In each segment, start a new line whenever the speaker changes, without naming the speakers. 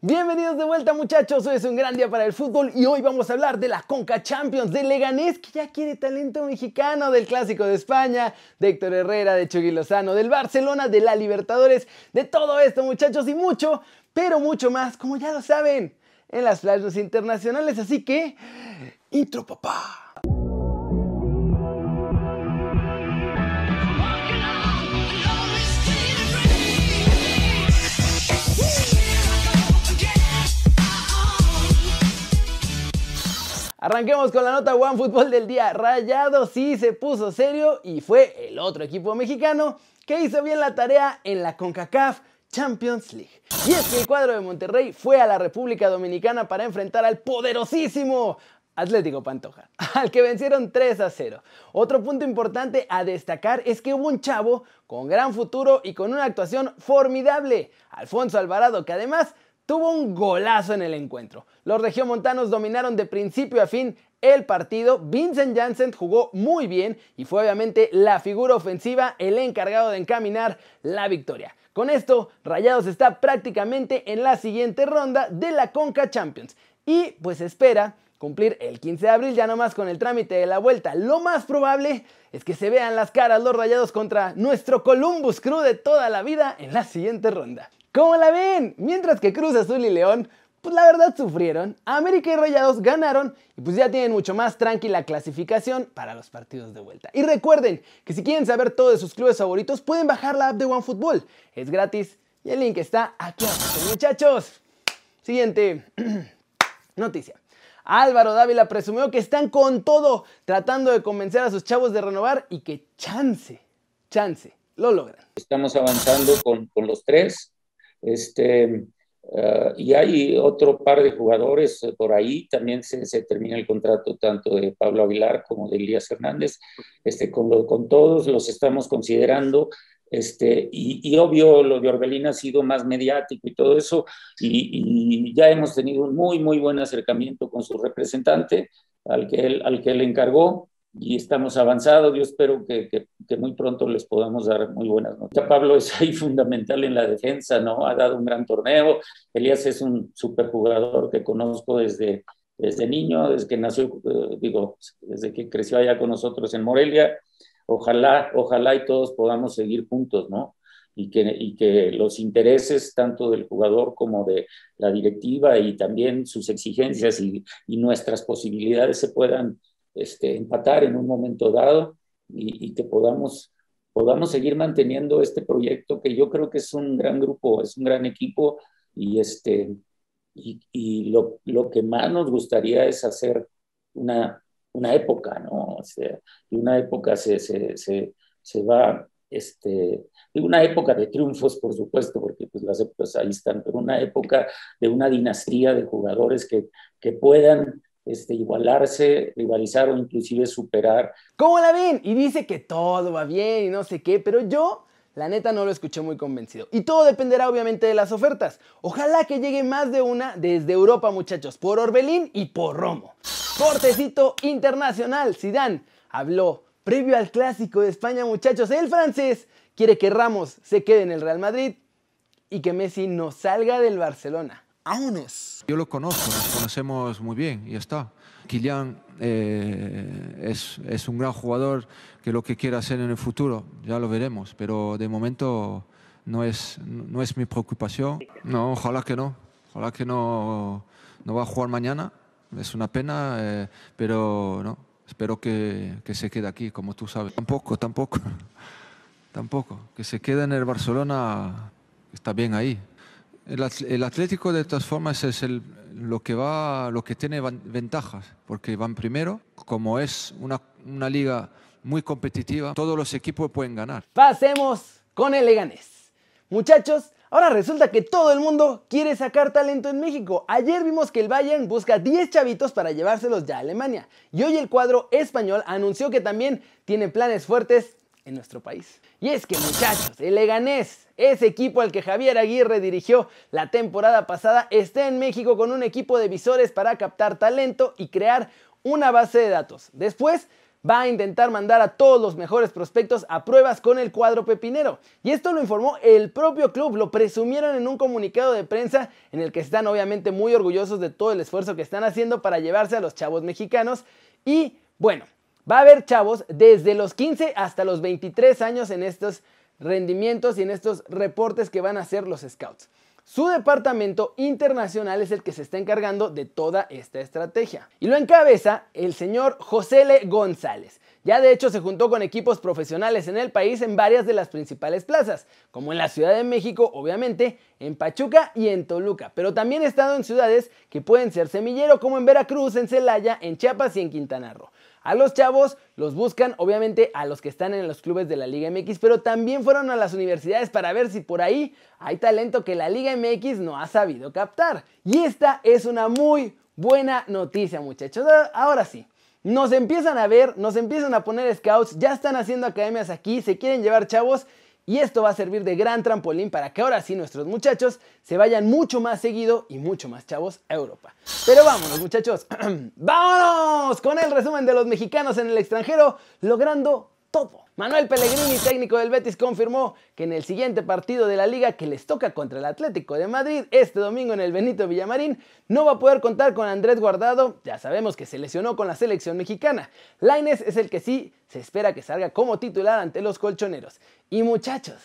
Bienvenidos de vuelta muchachos, hoy es un gran día para el fútbol y hoy vamos a hablar de la Conca Champions, de Leganés que ya quiere talento mexicano, del Clásico de España, de Héctor Herrera, de Chucky Lozano, del Barcelona, de la Libertadores, de todo esto muchachos y mucho, pero mucho más, como ya lo saben, en las playas internacionales, así que... Intro papá. Arranquemos con la nota One Fútbol del día. Rayado sí se puso serio y fue el otro equipo mexicano que hizo bien la tarea en la CONCACAF Champions League. Y es que el cuadro de Monterrey fue a la República Dominicana para enfrentar al poderosísimo Atlético Pantoja, al que vencieron 3 a 0. Otro punto importante a destacar es que hubo un chavo con gran futuro y con una actuación formidable, Alfonso Alvarado, que además tuvo un golazo en el encuentro. Los regiomontanos dominaron de principio a fin el partido. Vincent Janssen jugó muy bien y fue obviamente la figura ofensiva el encargado de encaminar la victoria. Con esto, Rayados está prácticamente en la siguiente ronda de la Conca Champions y pues espera cumplir el 15 de abril ya nomás con el trámite de la vuelta. Lo más probable es que se vean las caras los Rayados contra nuestro Columbus Crew de toda la vida en la siguiente ronda. ¿Cómo la ven? Mientras que Cruz Azul y León, pues la verdad sufrieron. América y Rayados ganaron y pues ya tienen mucho más tranquila clasificación para los partidos de vuelta. Y recuerden que si quieren saber todo de sus clubes favoritos, pueden bajar la app de OneFootball. Es gratis y el link está aquí abajo. Muchachos, siguiente noticia. Álvaro Dávila presumió que están con todo tratando de convencer a sus chavos de renovar y que chance, chance, lo logran.
Estamos avanzando con, con los tres este, uh, y hay otro par de jugadores por ahí, también se, termina el contrato tanto de Pablo Aguilar como de Elías Hernández, este, con, lo, con todos los estamos considerando, este, y, y, obvio lo de Orbelín ha sido más mediático y todo eso, y, y, ya hemos tenido un muy, muy buen acercamiento con su representante, al que él, al que él encargó, y estamos avanzados. Yo espero que, que, que, muy pronto les podamos dar muy buenas noticias. Pablo es ahí fundamental en la defensa, ¿no? Ha dado un gran torneo. Elías es un superjugador que conozco desde, desde niño, desde que nació, eh, digo, desde que creció allá con nosotros en Morelia. Ojalá, ojalá y todos podamos seguir juntos, ¿no? Y que, y que los intereses tanto del jugador como de la directiva y también sus exigencias y, y nuestras posibilidades se puedan este, empatar en un momento dado y, que podamos, podamos seguir manteniendo este proyecto que yo creo que es un gran grupo, es un gran equipo y, este, y, lo, lo, que más nos gustaría es hacer una, una época, ¿no? O sea, una época se, se, se, se va este, una época de triunfos, por supuesto, porque pues las épocas ahí están, pero una época de una dinastía de jugadores que, que puedan este, igualarse, rivalizar o inclusive superar.
¿Cómo la ven? Y dice que todo va bien y no sé qué, pero yo la neta no lo escuché muy convencido. Y todo dependerá obviamente de las ofertas. Ojalá que llegue más de una desde Europa, muchachos, por Orbelín y por Romo. Cortecito internacional, Zidane habló previo al clásico de España, muchachos. El francés quiere que Ramos se quede en el Real Madrid y que Messi no salga del Barcelona. ¡Vámonos!
Yo lo conozco, nos conocemos muy bien y ya está. Kylian eh, es, es, un gran jugador que lo que quiera hacer en el futuro, ya lo veremos, pero de momento no es, no es mi preocupación. No, ojalá que no, ojalá que no, no va a jugar mañana, es una pena, eh, pero no, espero que, que se quede aquí, como tú sabes. Tampoco, tampoco, tampoco, que se quede en el Barcelona, está bien ahí. El, el, Atlético de todas formas es el, lo, que va, lo que tiene ventajas, porque van primero, como es una, una liga muy competitiva, todos los equipos pueden ganar.
Pasemos con el Leganés. Muchachos, ahora resulta que todo el mundo quiere sacar talento en México. Ayer vimos que el Bayern busca 10 chavitos para llevárselos ya a Alemania. Y hoy el cuadro español anunció que también tiene planes fuertes en nuestro país. Y es que muchachos, el Leganés, ese equipo al que Javier Aguirre dirigió la temporada pasada, está en México con un equipo de visores para captar talento y crear una base de datos. Después va a intentar mandar a todos los mejores prospectos a pruebas con el cuadro pepinero. Y esto lo informó el propio club, lo presumieron en un comunicado de prensa en el que están obviamente muy orgullosos de todo el esfuerzo que están haciendo para llevarse a los chavos mexicanos. Y bueno, va a haber chavos desde los 15 hasta los 23 años en estos rendimientos y en estos reportes que van a hacer los scouts. Su departamento internacional es el que se está encargando de toda esta estrategia. Y lo encabeza el señor José Le González. Ya de hecho se juntó con equipos profesionales en el país en varias de las principales plazas, como en la Ciudad de México, obviamente, en Pachuca y en Toluca, pero también ha estado en ciudades que pueden ser semillero, como en Veracruz, en Celaya, en Chiapas y en Quintana Roo. A los chavos los buscan obviamente a los que están en los clubes de la Liga MX, pero también fueron a las universidades para ver si por ahí hay talento que la Liga MX no ha sabido captar. Y esta es una muy buena noticia muchachos. Ahora sí, nos empiezan a ver, nos empiezan a poner scouts, ya están haciendo academias aquí, se quieren llevar chavos y esto va a servir de gran trampolín para que ahora sí nuestros muchachos se vayan mucho más seguido y mucho más chavos a Europa. Pero vámonos muchachos, vámonos con el resumen de los mexicanos en el extranjero logrando Manuel Pellegrini, técnico del Betis, confirmó que en el siguiente partido de la liga que les toca contra el Atlético de Madrid este domingo en el Benito Villamarín, no va a poder contar con Andrés Guardado, ya sabemos que se lesionó con la selección mexicana. Laines es el que sí se espera que salga como titular ante los colchoneros. Y muchachos,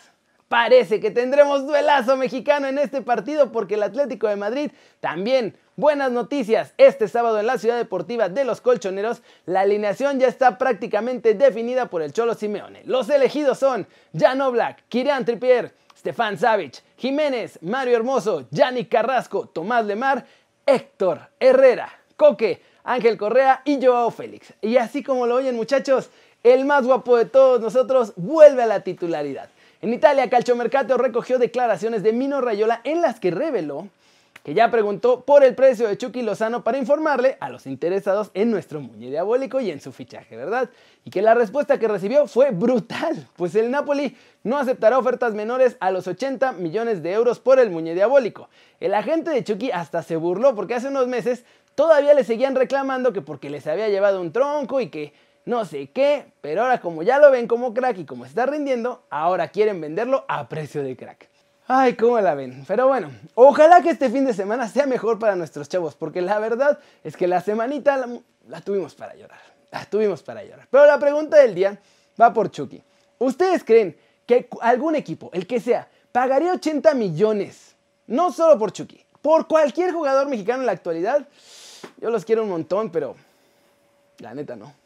Parece que tendremos duelazo mexicano en este partido porque el Atlético de Madrid también. Buenas noticias, este sábado en la Ciudad Deportiva de los Colchoneros, la alineación ya está prácticamente definida por el Cholo Simeone. Los elegidos son Jan Black, Kirian Trippier, Stefan Savic, Jiménez, Mario Hermoso, Yannick Carrasco, Tomás Lemar, Héctor Herrera, Coque, Ángel Correa y Joao Félix. Y así como lo oyen muchachos, el más guapo de todos nosotros vuelve a la titularidad. En Italia, Calciomercato recogió declaraciones de Mino Rayola en las que reveló que ya preguntó por el precio de Chucky Lozano para informarle a los interesados en nuestro muñe diabólico y en su fichaje, ¿verdad? Y que la respuesta que recibió fue brutal, pues el Napoli no aceptará ofertas menores a los 80 millones de euros por el muñe diabólico. El agente de Chucky hasta se burló porque hace unos meses todavía le seguían reclamando que porque les había llevado un tronco y que no sé qué, pero ahora como ya lo ven como crack y como está rindiendo, ahora quieren venderlo a precio de crack. Ay, cómo la ven. Pero bueno, ojalá que este fin de semana sea mejor para nuestros chavos, porque la verdad es que la semanita la, tuvimos para llorar. La tuvimos para llorar. Pero la pregunta del día va por Chucky. ¿Ustedes creen que algún equipo, el que sea, pagaría 80 millones, no solo por Chucky, por cualquier jugador mexicano en la actualidad? Yo los quiero un montón, pero la neta no.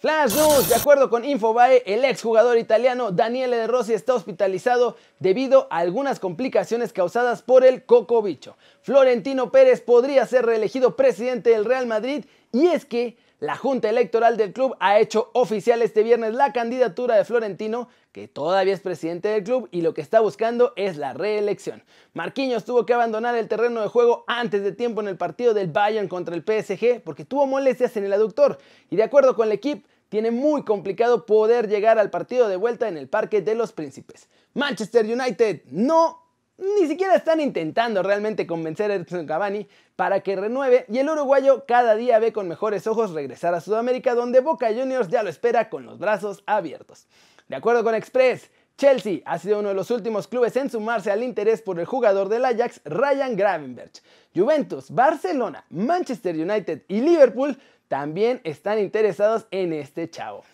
Flash News, de acuerdo con Infobae, el exjugador italiano Daniele De Rossi está hospitalizado debido a algunas complicaciones causadas por el cocobicho. Florentino Pérez podría ser reelegido presidente del Real Madrid y es que la Junta Electoral del club ha hecho oficial este viernes la candidatura de Florentino, que todavía es presidente del club y lo que está buscando es la reelección. Marquinhos tuvo que abandonar el terreno de juego antes de tiempo en el partido del Bayern contra el PSG porque tuvo molestias en el aductor y de acuerdo con el equipo tiene muy complicado poder llegar al partido de vuelta en el Parque de los Príncipes. Manchester United no, ni siquiera están intentando realmente convencer a Edson Cavani para que renueve y el uruguayo cada día ve con mejores ojos regresar a Sudamérica donde Boca Juniors ya lo espera con los brazos abiertos. De acuerdo con Express, Chelsea ha sido uno de los últimos clubes en sumarse al interés por el jugador del Ajax, Ryan Gravenberch. Juventus, Barcelona, Manchester United y Liverpool también están interesados en este chavo.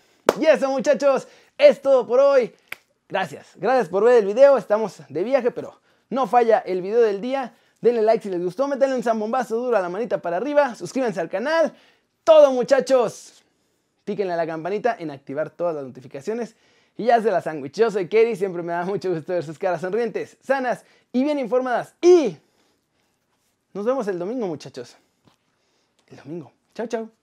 Y eso muchachos, es todo por hoy. Gracias, gracias por ver el video. Estamos de viaje, pero no falla el video del día. Denle like si les gustó, métanle un zambombazo duro a la manita para arriba, suscríbanse al canal. Todo muchachos. Píquenle a la campanita en activar todas las notificaciones. Y ya se la sándwich. Yo soy Kerry, siempre me da mucho gusto ver sus caras sonrientes, sanas y bien informadas. Y nos vemos el domingo muchachos. El domingo. Chao, chao.